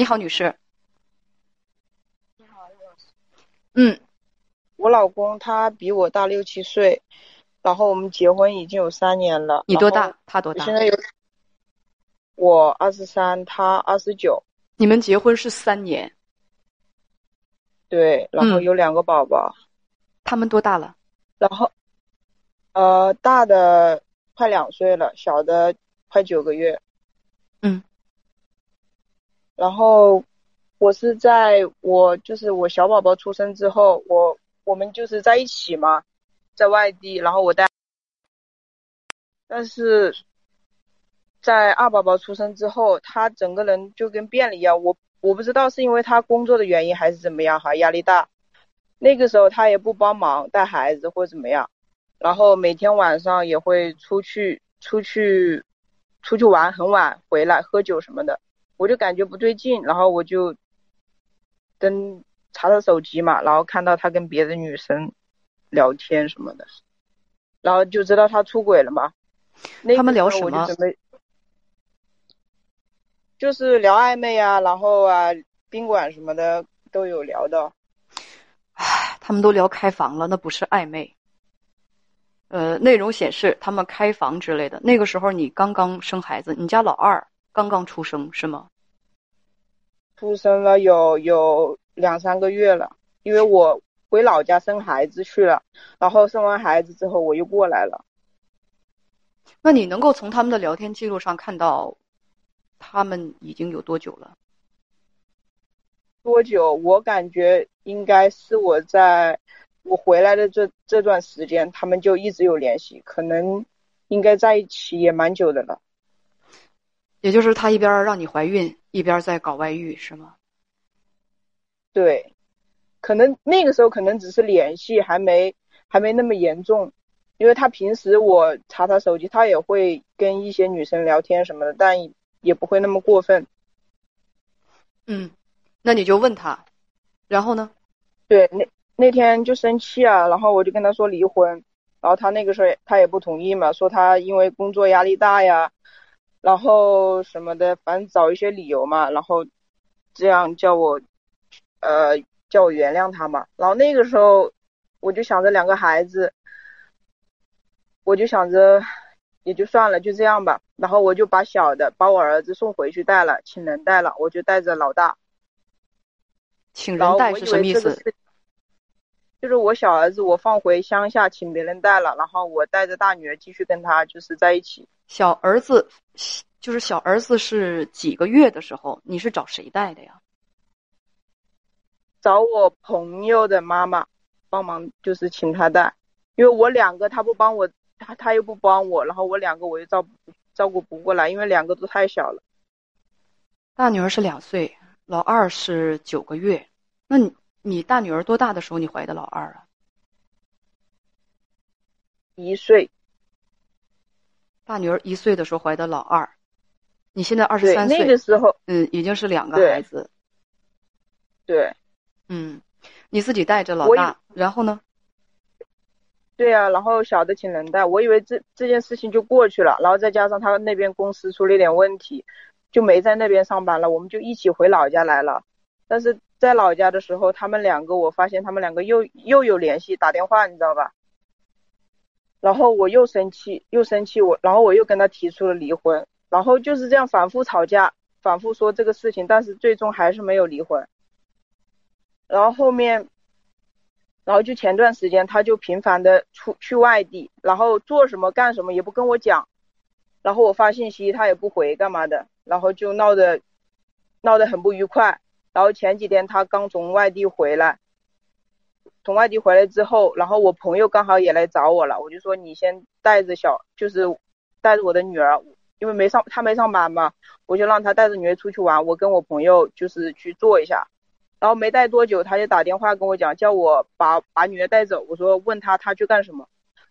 你好，女士。你好，老师。嗯，我老公他比我大六七岁，然后我们结婚已经有三年了。你多大？他多大？现在有我二十三，他二十九。你们结婚是三年？对，然后有两个宝宝。他们多大了？然后，呃，大的快两岁了，小的快九个月。嗯。然后，我是在我就是我小宝宝出生之后，我我们就是在一起嘛，在外地，然后我带，但是，在二宝宝出生之后，他整个人就跟变了一样。我我不知道是因为他工作的原因还是怎么样哈，压力大。那个时候他也不帮忙带孩子或怎么样，然后每天晚上也会出去出去出去玩，很晚回来喝酒什么的。我就感觉不对劲，然后我就登查他手机嘛，然后看到他跟别的女生聊天什么的，然后就知道他出轨了嘛。他们聊什么？就是聊暧昧啊，然后啊，宾馆什么的都有聊的。唉，他们都聊开房了，那不是暧昧。呃，内容显示他们开房之类的。那个时候你刚刚生孩子，你家老二。刚刚出生是吗？出生了有有两三个月了，因为我回老家生孩子去了，然后生完孩子之后我又过来了。那你能够从他们的聊天记录上看到，他们已经有多久了？多久？我感觉应该是我在我回来的这这段时间，他们就一直有联系，可能应该在一起也蛮久的了。也就是他一边让你怀孕，一边在搞外遇，是吗？对，可能那个时候可能只是联系，还没还没那么严重。因为他平时我查他手机，他也会跟一些女生聊天什么的，但也不会那么过分。嗯，那你就问他，然后呢？对，那那天就生气啊，然后我就跟他说离婚，然后他那个时候他也不同意嘛，说他因为工作压力大呀。然后什么的，反正找一些理由嘛，然后这样叫我，呃，叫我原谅他嘛。然后那个时候，我就想着两个孩子，我就想着也就算了，就这样吧。然后我就把小的，把我儿子送回去带了，请人带了，我就带着老大。请人带是什么意思？就是我小儿子我放回乡下，请别人带了，然后我带着大女儿继续跟他就是在一起。小儿子，就是小儿子是几个月的时候，你是找谁带的呀？找我朋友的妈妈帮忙，就是请他带，因为我两个他不帮我，他他又不帮我，然后我两个我又照照顾不过来，因为两个都太小了。大女儿是两岁，老二是九个月。那你你大女儿多大的时候你怀的老二啊？一岁。大女儿一岁的时候怀的老二，你现在二十三岁，那个时候，嗯，已经是两个孩子。对，嗯，你自己带着老大，然后呢？对啊，然后小的请人带，我以为这这件事情就过去了，然后再加上他那边公司出了一点问题，就没在那边上班了，我们就一起回老家来了。但是在老家的时候，他们两个，我发现他们两个又又有联系，打电话，你知道吧？然后我又生气，又生气，我然后我又跟他提出了离婚，然后就是这样反复吵架，反复说这个事情，但是最终还是没有离婚。然后后面，然后就前段时间他就频繁的出去外地，然后做什么干什么也不跟我讲，然后我发信息他也不回，干嘛的，然后就闹得闹得很不愉快。然后前几天他刚从外地回来。从外地回来之后，然后我朋友刚好也来找我了，我就说你先带着小，就是带着我的女儿，因为没上他没上班嘛，我就让他带着女儿出去玩，我跟我朋友就是去做一下，然后没带多久，他就打电话跟我讲，叫我把把女儿带走，我说问他他去干什么，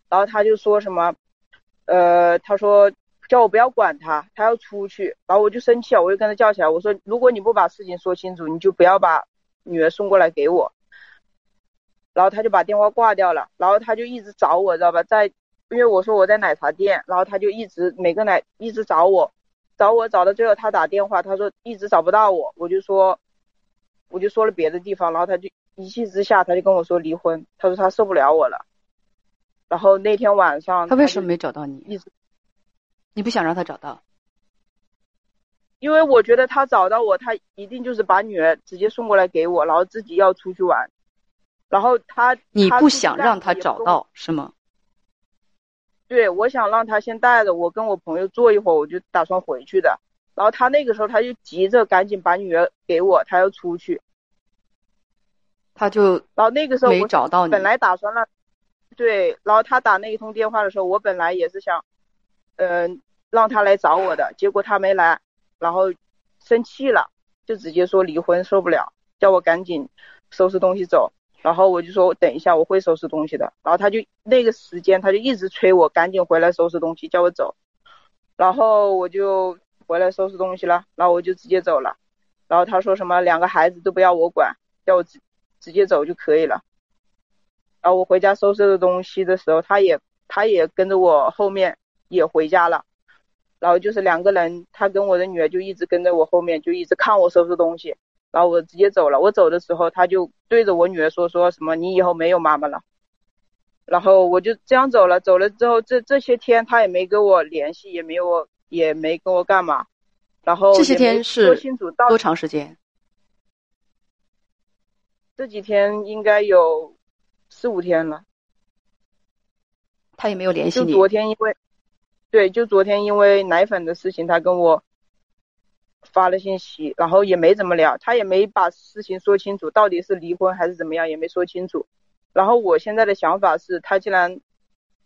然后他就说什么，呃，他说叫我不要管他，他要出去，然后我就生气了，我就跟他叫起来，我说如果你不把事情说清楚，你就不要把女儿送过来给我。然后他就把电话挂掉了，然后他就一直找我，知道吧？在，因为我说我在奶茶店，然后他就一直每个奶一直找我，找我找到最后，他打电话，他说一直找不到我，我就说，我就说了别的地方，然后他就一气之下，他就跟我说离婚，他说他受不了我了。然后那天晚上，他为什么没找到你？一直，你不想让他找到？因为我觉得他找到我，他一定就是把女儿直接送过来给我，然后自己要出去玩。然后他，你不想让他找到是吗？对，我想让他先带着我跟我朋友坐一会儿，我就打算回去的。然后他那个时候他就急着赶紧把女儿给我，他要出去。他就然后那个时候没找到你。本来打算让，对，然后他打那一通电话的时候，我本来也是想，嗯，让他来找我的，结果他没来。然后生气了，就直接说离婚受不了，叫我赶紧收拾东西走。然后我就说等一下我会收拾东西的。然后他就那个时间他就一直催我赶紧回来收拾东西，叫我走。然后我就回来收拾东西了，然后我就直接走了。然后他说什么两个孩子都不要我管，叫我直直接走就可以了。然后我回家收拾的东西的时候，他也他也跟着我后面也回家了。然后就是两个人，他跟我的女儿就一直跟在我后面，就一直看我收拾东西。然后我直接走了。我走的时候，他就对着我女儿说：“说什么你以后没有妈妈了。”然后我就这样走了。走了之后，这这些天他也没跟我联系，也没有也没跟我干嘛。然后这些天是说清楚多长时间？这几天应该有四五天了。他也没有联系你。就昨天因为。对，就昨天因为奶粉的事情，他跟我发了信息，然后也没怎么聊，他也没把事情说清楚，到底是离婚还是怎么样，也没说清楚。然后我现在的想法是，他既然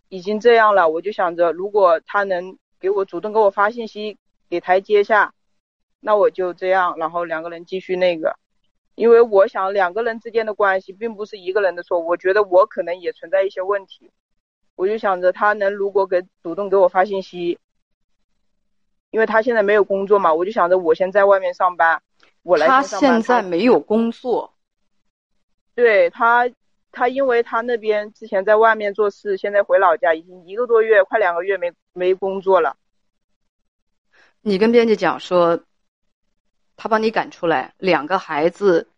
已经这样了，我就想着，如果他能给我主动给我发信息，给台阶下，那我就这样，然后两个人继续那个。因为我想两个人之间的关系并不是一个人的错，我觉得我可能也存在一些问题。我就想着他能如果给主动给我发信息，因为他现在没有工作嘛，我就想着我先在外面上班，我来。他现在没有工作。对他，他因为他那边之前在外面做事，现在回老家已经一个多月，快两个月没没工作了。你跟编辑讲说，他把你赶出来，两个孩子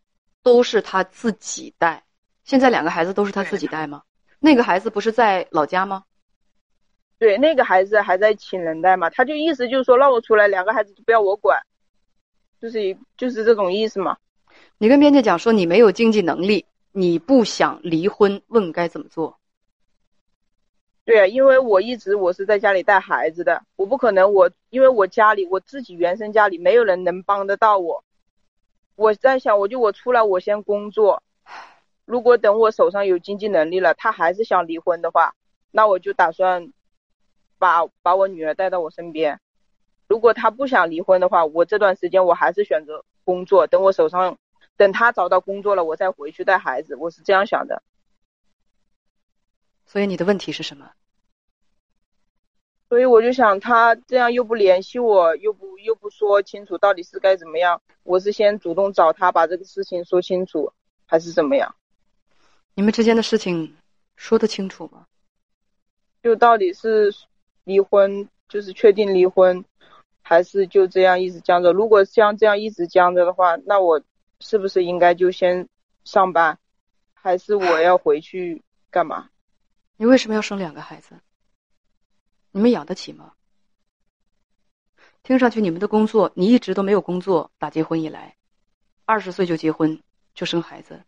都是他自己带。现在两个孩子都是他自己带吗？那个孩子不是在老家吗？对，那个孩子还在请人带嘛，他就意思就是说让我出来，两个孩子不要我管，就是就是这种意思嘛。你跟编辑讲说你没有经济能力，你不想离婚，问该怎么做？对啊，因为我一直我是在家里带孩子的，我不可能我因为我家里我自己原生家里没有人能帮得到我，我在想我就我出来我先工作。如果等我手上有经济能力了，他还是想离婚的话，那我就打算把把我女儿带到我身边。如果他不想离婚的话，我这段时间我还是选择工作。等我手上，等他找到工作了，我再回去带孩子。我是这样想的。所以你的问题是什么？所以我就想，他这样又不联系我，又不又不说清楚到底是该怎么样。我是先主动找他把这个事情说清楚，还是怎么样？你们之间的事情说得清楚吗？就到底是离婚，就是确定离婚，还是就这样一直僵着？如果像这样一直僵着的话，那我是不是应该就先上班，还是我要回去干嘛？你为什么要生两个孩子？你们养得起吗？听上去你们的工作，你一直都没有工作，打结婚以来，二十岁就结婚就生孩子。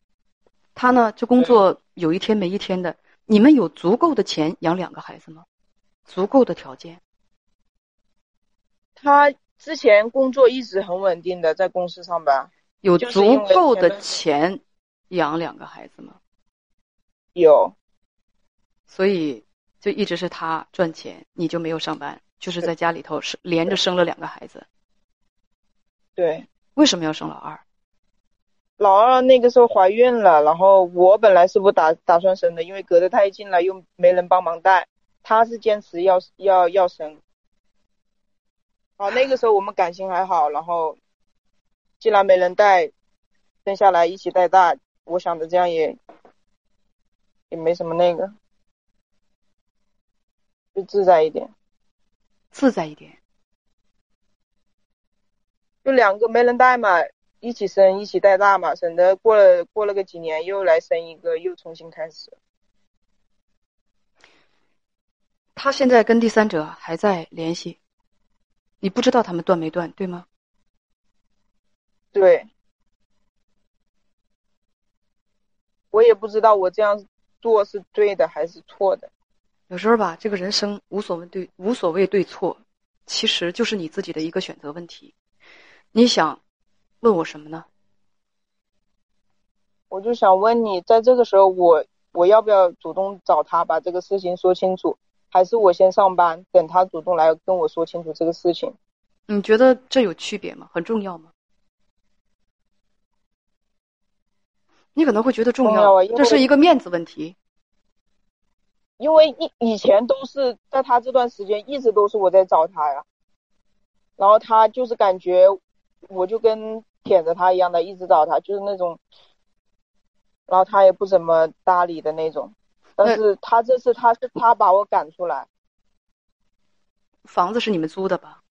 他呢，就工作有一天没一天的。你们有足够的钱养两个孩子吗？足够的条件？他之前工作一直很稳定的，在公司上班。有足够的钱养两个孩子吗？有。所以就一直是他赚钱，你就没有上班，就是在家里头是连着生了两个孩子。对。为什么要生老二？老二那个时候怀孕了，然后我本来是不打打算生的，因为隔得太近了，又没人帮忙带。他是坚持要要要生。好，那个时候我们感情还好，然后既然没人带，生下来一起带大，我想着这样也也没什么那个，就自在一点，自在一点。就两个没人带嘛，一起生一起带大嘛，省得过了过了个几年又来生一个，又重新开始。他现在跟第三者还在联系，你不知道他们断没断，对吗？对，我也不知道我这样做是对的还是错的。有时候吧，这个人生无所谓对，无所谓对错，其实就是你自己的一个选择问题。你想问我什么呢？我就想问你，在这个时候，我我要不要主动找他把这个事情说清楚，还是我先上班，等他主动来跟我说清楚这个事情？你觉得这有区别吗？很重要吗？你可能会觉得重要啊，这是一个面子问题。因为以以前都是在他这段时间一直都是我在找他呀，然后他就是感觉我就跟舔着他一样的一直找他，就是那种，然后他也不怎么搭理的那种。但是他这次他是他把我赶出来。房子是你们租的吧？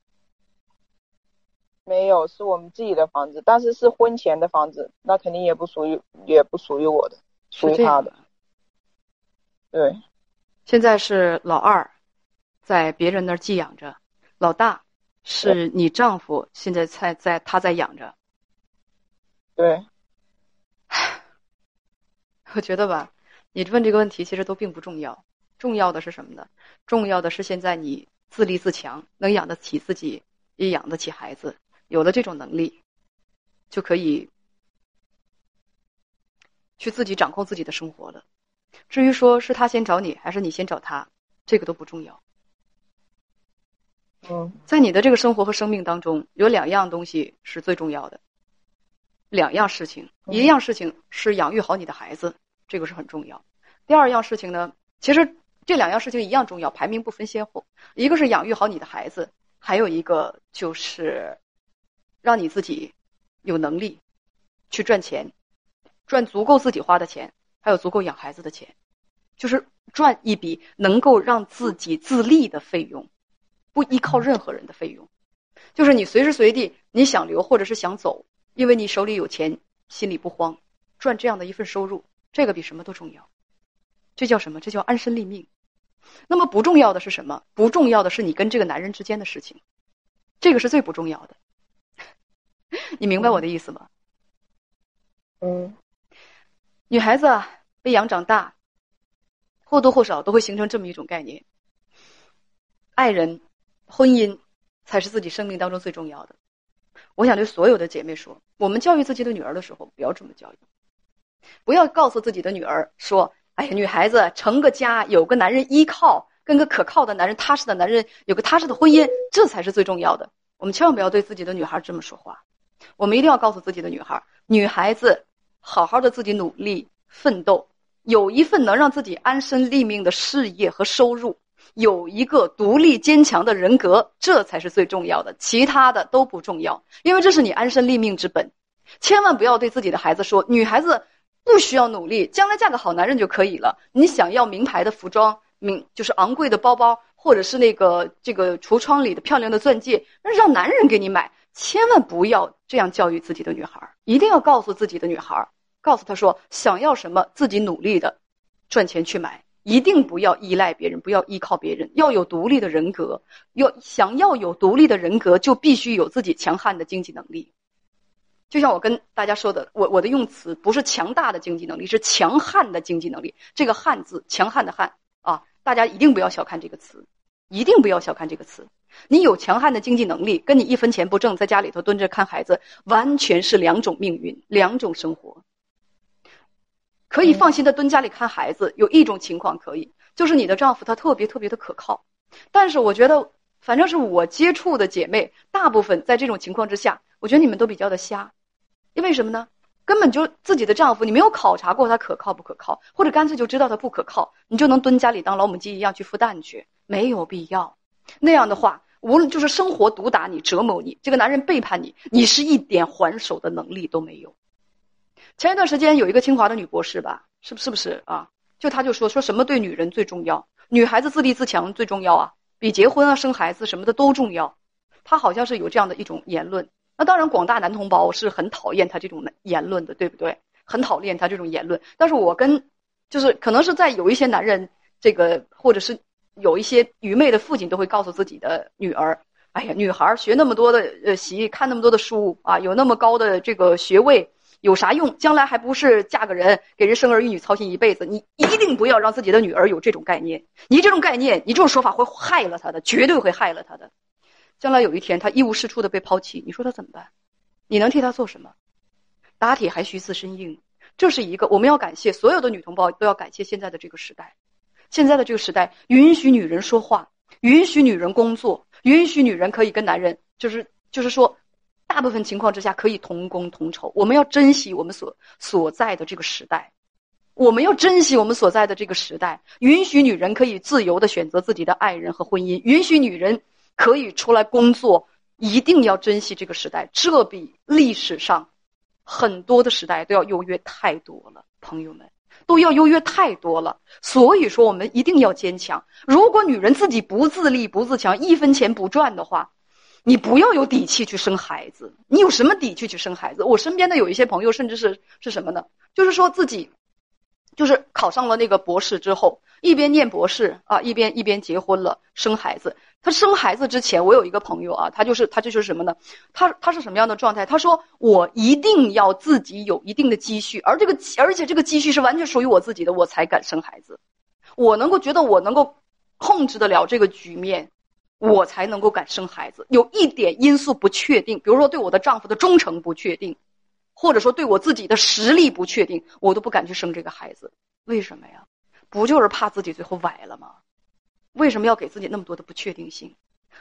没有，是我们自己的房子，但是是婚前的房子，那肯定也不属于，也不属于我的，属于他的。对。现在是老二，在别人那儿寄养着，老大是你丈夫，现在在在他在养着。对，我觉得吧，你问这个问题其实都并不重要，重要的是什么呢？重要的是现在你自立自强，能养得起自己，也养得起孩子，有了这种能力，就可以去自己掌控自己的生活了。至于说是他先找你还是你先找他，这个都不重要。嗯，在你的这个生活和生命当中，有两样东西是最重要的，两样事情，一样事情是养育好你的孩子，这个是很重要。第二样事情呢，其实这两样事情一样重要，排名不分先后。一个是养育好你的孩子，还有一个就是让你自己有能力去赚钱，赚足够自己花的钱。还有足够养孩子的钱，就是赚一笔能够让自己自立的费用，不依靠任何人的费用，就是你随时随地你想留或者是想走，因为你手里有钱，心里不慌，赚这样的一份收入，这个比什么都重要。这叫什么？这叫安身立命。那么不重要的是什么？不重要的是你跟这个男人之间的事情，这个是最不重要的。你明白我的意思吗？嗯。女孩子被养长大，或多或少都会形成这么一种概念：爱人、婚姻才是自己生命当中最重要的。我想对所有的姐妹说，我们教育自己的女儿的时候，不要这么教育，不要告诉自己的女儿说：“哎呀，女孩子成个家，有个男人依靠，跟个可靠的男人、踏实的男人，有个踏实的婚姻，这才是最重要的。”我们千万不要对自己的女孩这么说话。我们一定要告诉自己的女孩，女孩子。好好的自己努力奋斗，有一份能让自己安身立命的事业和收入，有一个独立坚强的人格，这才是最重要的，其他的都不重要，因为这是你安身立命之本。千万不要对自己的孩子说，女孩子不需要努力，将来嫁个好男人就可以了。你想要名牌的服装，名就是昂贵的包包，或者是那个这个橱窗里的漂亮的钻戒，那让男人给你买。千万不要这样教育自己的女孩，一定要告诉自己的女孩。告诉她说：“想要什么，自己努力的赚钱去买，一定不要依赖别人，不要依靠别人，要有独立的人格。要想要有独立的人格，就必须有自己强悍的经济能力。就像我跟大家说的，我我的用词不是强大的经济能力，是强悍的经济能力。这个‘汉’字，强悍的‘悍’啊，大家一定不要小看这个词，一定不要小看这个词。你有强悍的经济能力，跟你一分钱不挣，在家里头蹲着看孩子，完全是两种命运，两种生活。”可以放心的蹲家里看孩子，有一种情况可以，就是你的丈夫他特别特别的可靠。但是我觉得，反正是我接触的姐妹，大部分在这种情况之下，我觉得你们都比较的瞎。因为什么呢？根本就自己的丈夫，你没有考察过他可靠不可靠，或者干脆就知道他不可靠，你就能蹲家里当老母鸡一样去孵蛋去，没有必要。那样的话，无论就是生活毒打你、折磨你，这个男人背叛你，你是一点还手的能力都没有。前一段时间有一个清华的女博士吧，是不是不是啊？就她就说说什么对女人最重要，女孩子自立自强最重要啊，比结婚啊生孩子什么的都重要。她好像是有这样的一种言论，那当然，广大男同胞是很讨厌她这种言论的，对不对？很讨厌她这种言论。但是我跟，就是可能是在有一些男人，这个或者是有一些愚昧的父亲都会告诉自己的女儿：“哎呀，女孩学那么多的呃习，看那么多的书啊，有那么高的这个学位。”有啥用？将来还不是嫁个人，给人生儿育女，操心一辈子。你一定不要让自己的女儿有这种概念。你这种概念，你这种说法会害了她的，绝对会害了她的。将来有一天，她一无是处的被抛弃，你说她怎么办？你能替她做什么？打铁还需自身硬。这是一个我们要感谢所有的女同胞，都要感谢现在的这个时代。现在的这个时代，允许女人说话，允许女人工作，允许女人可以跟男人，就是就是说。大部分情况之下可以同工同酬，我们要珍惜我们所所在的这个时代，我们要珍惜我们所在的这个时代，允许女人可以自由的选择自己的爱人和婚姻，允许女人可以出来工作，一定要珍惜这个时代，这比历史上很多的时代都要优越太多了，朋友们都要优越太多了。所以说，我们一定要坚强。如果女人自己不自立、不自强，一分钱不赚的话。你不要有底气去生孩子，你有什么底气去生孩子？我身边的有一些朋友，甚至是是什么呢？就是说自己，就是考上了那个博士之后，一边念博士啊，一边一边结婚了，生孩子。他生孩子之前，我有一个朋友啊，他就是他就是什么呢？他他是什么样的状态？他说我一定要自己有一定的积蓄，而这个而且这个积蓄是完全属于我自己的，我才敢生孩子。我能够觉得我能够控制得了这个局面。我才能够敢生孩子。有一点因素不确定，比如说对我的丈夫的忠诚不确定，或者说对我自己的实力不确定，我都不敢去生这个孩子。为什么呀？不就是怕自己最后崴了吗？为什么要给自己那么多的不确定性？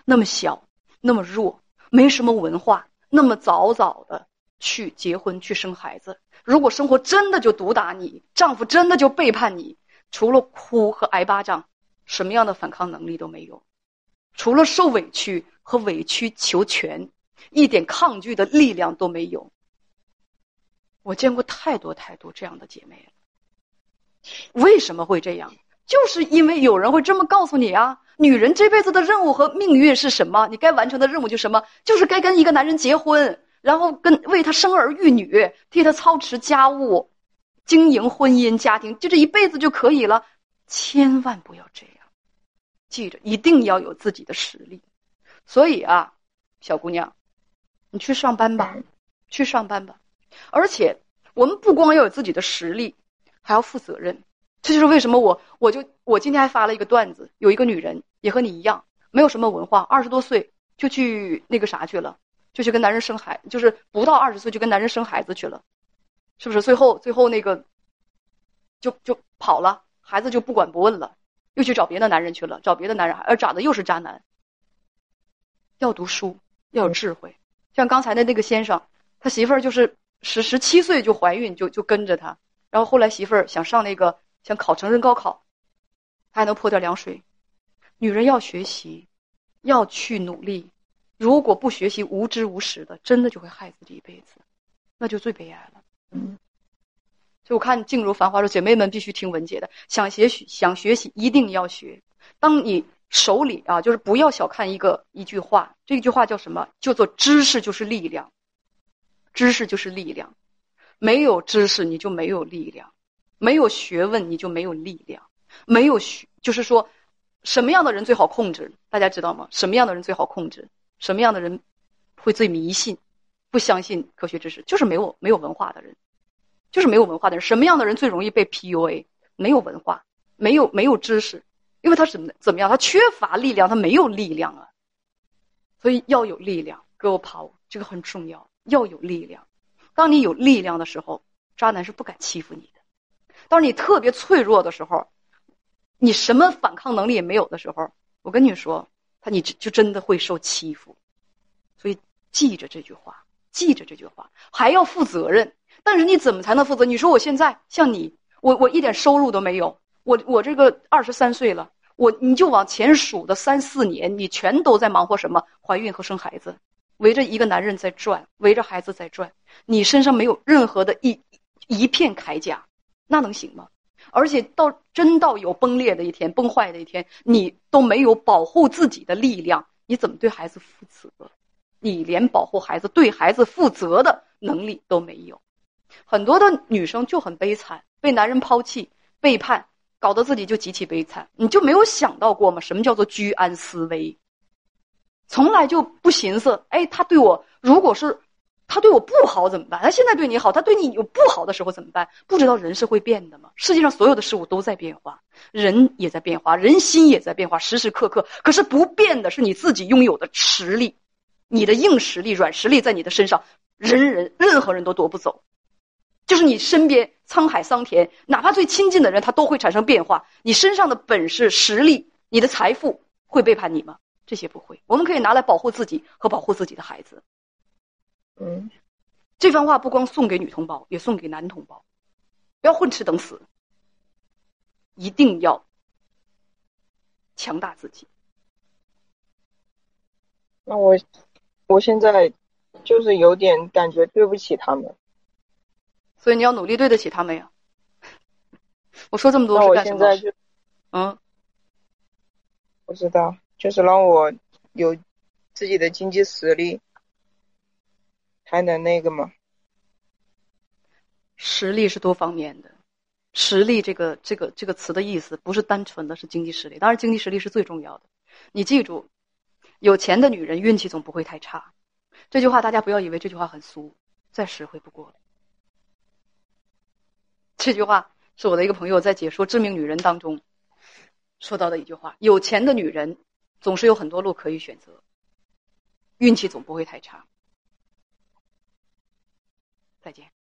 那么小，那么弱，没什么文化，那么早早的去结婚去生孩子？如果生活真的就毒打你，丈夫真的就背叛你，除了哭和挨巴掌，什么样的反抗能力都没有。除了受委屈和委曲求全，一点抗拒的力量都没有。我见过太多太多这样的姐妹了。为什么会这样？就是因为有人会这么告诉你啊：女人这辈子的任务和命运是什么？你该完成的任务就什么？就是该跟一个男人结婚，然后跟为他生儿育女，替他操持家务，经营婚姻家庭，就这一辈子就可以了。千万不要这样。记着，一定要有自己的实力。所以啊，小姑娘，你去上班吧，去上班吧。而且，我们不光要有自己的实力，还要负责任。这就是为什么我我就我今天还发了一个段子，有一个女人也和你一样，没有什么文化，二十多岁就去那个啥去了，就去跟男人生孩，就是不到二十岁就跟男人生孩子去了，是不是？最后最后那个就就跑了，孩子就不管不问了。又去找别的男人去了，找别的男人，而找的又是渣男。要读书，要有智慧。像刚才的那个先生，他媳妇儿就是十十七岁就怀孕，就就跟着他。然后后来媳妇儿想上那个想考成人高考，他还能泼点凉水。女人要学习，要去努力。如果不学习，无知无识的，真的就会害自己一辈子，那就最悲哀了。嗯。就我看《静如繁花》说，姐妹们必须听文姐的。想学习，想学习，一定要学。当你手里啊，就是不要小看一个一句话。这句话叫什么？叫做知识就是力量。知识就是力量。没有知识，你就没有力量；没有学问，你就没有力量。没有学，就是说，什么样的人最好控制？大家知道吗？什么样的人最好控制？什么样的人会最迷信、不相信科学知识？就是没有没有文化的人。就是没有文化的人，什么样的人最容易被 PUA？没有文化，没有没有知识，因为他怎么怎么样？他缺乏力量，他没有力量啊。所以要有力量，girl power，这个很重要。要有力量，当你有力量的时候，渣男是不敢欺负你的。当你特别脆弱的时候，你什么反抗能力也没有的时候，我跟你说，他你就真的会受欺负。所以记着这句话，记着这句话，还要负责任。但是你怎么才能负责？你说我现在像你，我我一点收入都没有，我我这个二十三岁了，我你就往前数的三四年，你全都在忙活什么？怀孕和生孩子，围着一个男人在转，围着孩子在转，你身上没有任何的一一片铠甲，那能行吗？而且到真到有崩裂的一天、崩坏的一天，你都没有保护自己的力量，你怎么对孩子负责？你连保护孩子、对孩子负责的能力都没有。很多的女生就很悲惨，被男人抛弃、背叛，搞得自己就极其悲惨。你就没有想到过吗？什么叫做居安思危？从来就不寻思，哎，他对我如果是。他对我不好怎么办？他现在对你好，他对你有不好的时候怎么办？不知道人是会变的吗？世界上所有的事物都在变化，人也在变化，人心也在变化，时时刻刻。可是不变的是你自己拥有的实力，你的硬实力、软实力在你的身上，人人任何人都夺不走。就是你身边沧海桑田，哪怕最亲近的人，他都会产生变化。你身上的本事、实力、你的财富会背叛你吗？这些不会。我们可以拿来保护自己和保护自己的孩子。嗯，这番话不光送给女同胞，也送给男同胞，不要混吃等死，一定要强大自己。那我，我现在就是有点感觉对不起他们，所以你要努力对得起他们呀。我说这么多是干什么？嗯，不知道，就是让我有自己的经济实力。还能那个吗？实力是多方面的，实力这个这个这个词的意思不是单纯的是经济实力，当然经济实力是最重要的。你记住，有钱的女人运气总不会太差。这句话大家不要以为这句话很俗，再实惠不过了。这句话是我的一个朋友在解说《致命女人》当中说到的一句话：有钱的女人总是有很多路可以选择，运气总不会太差。再见。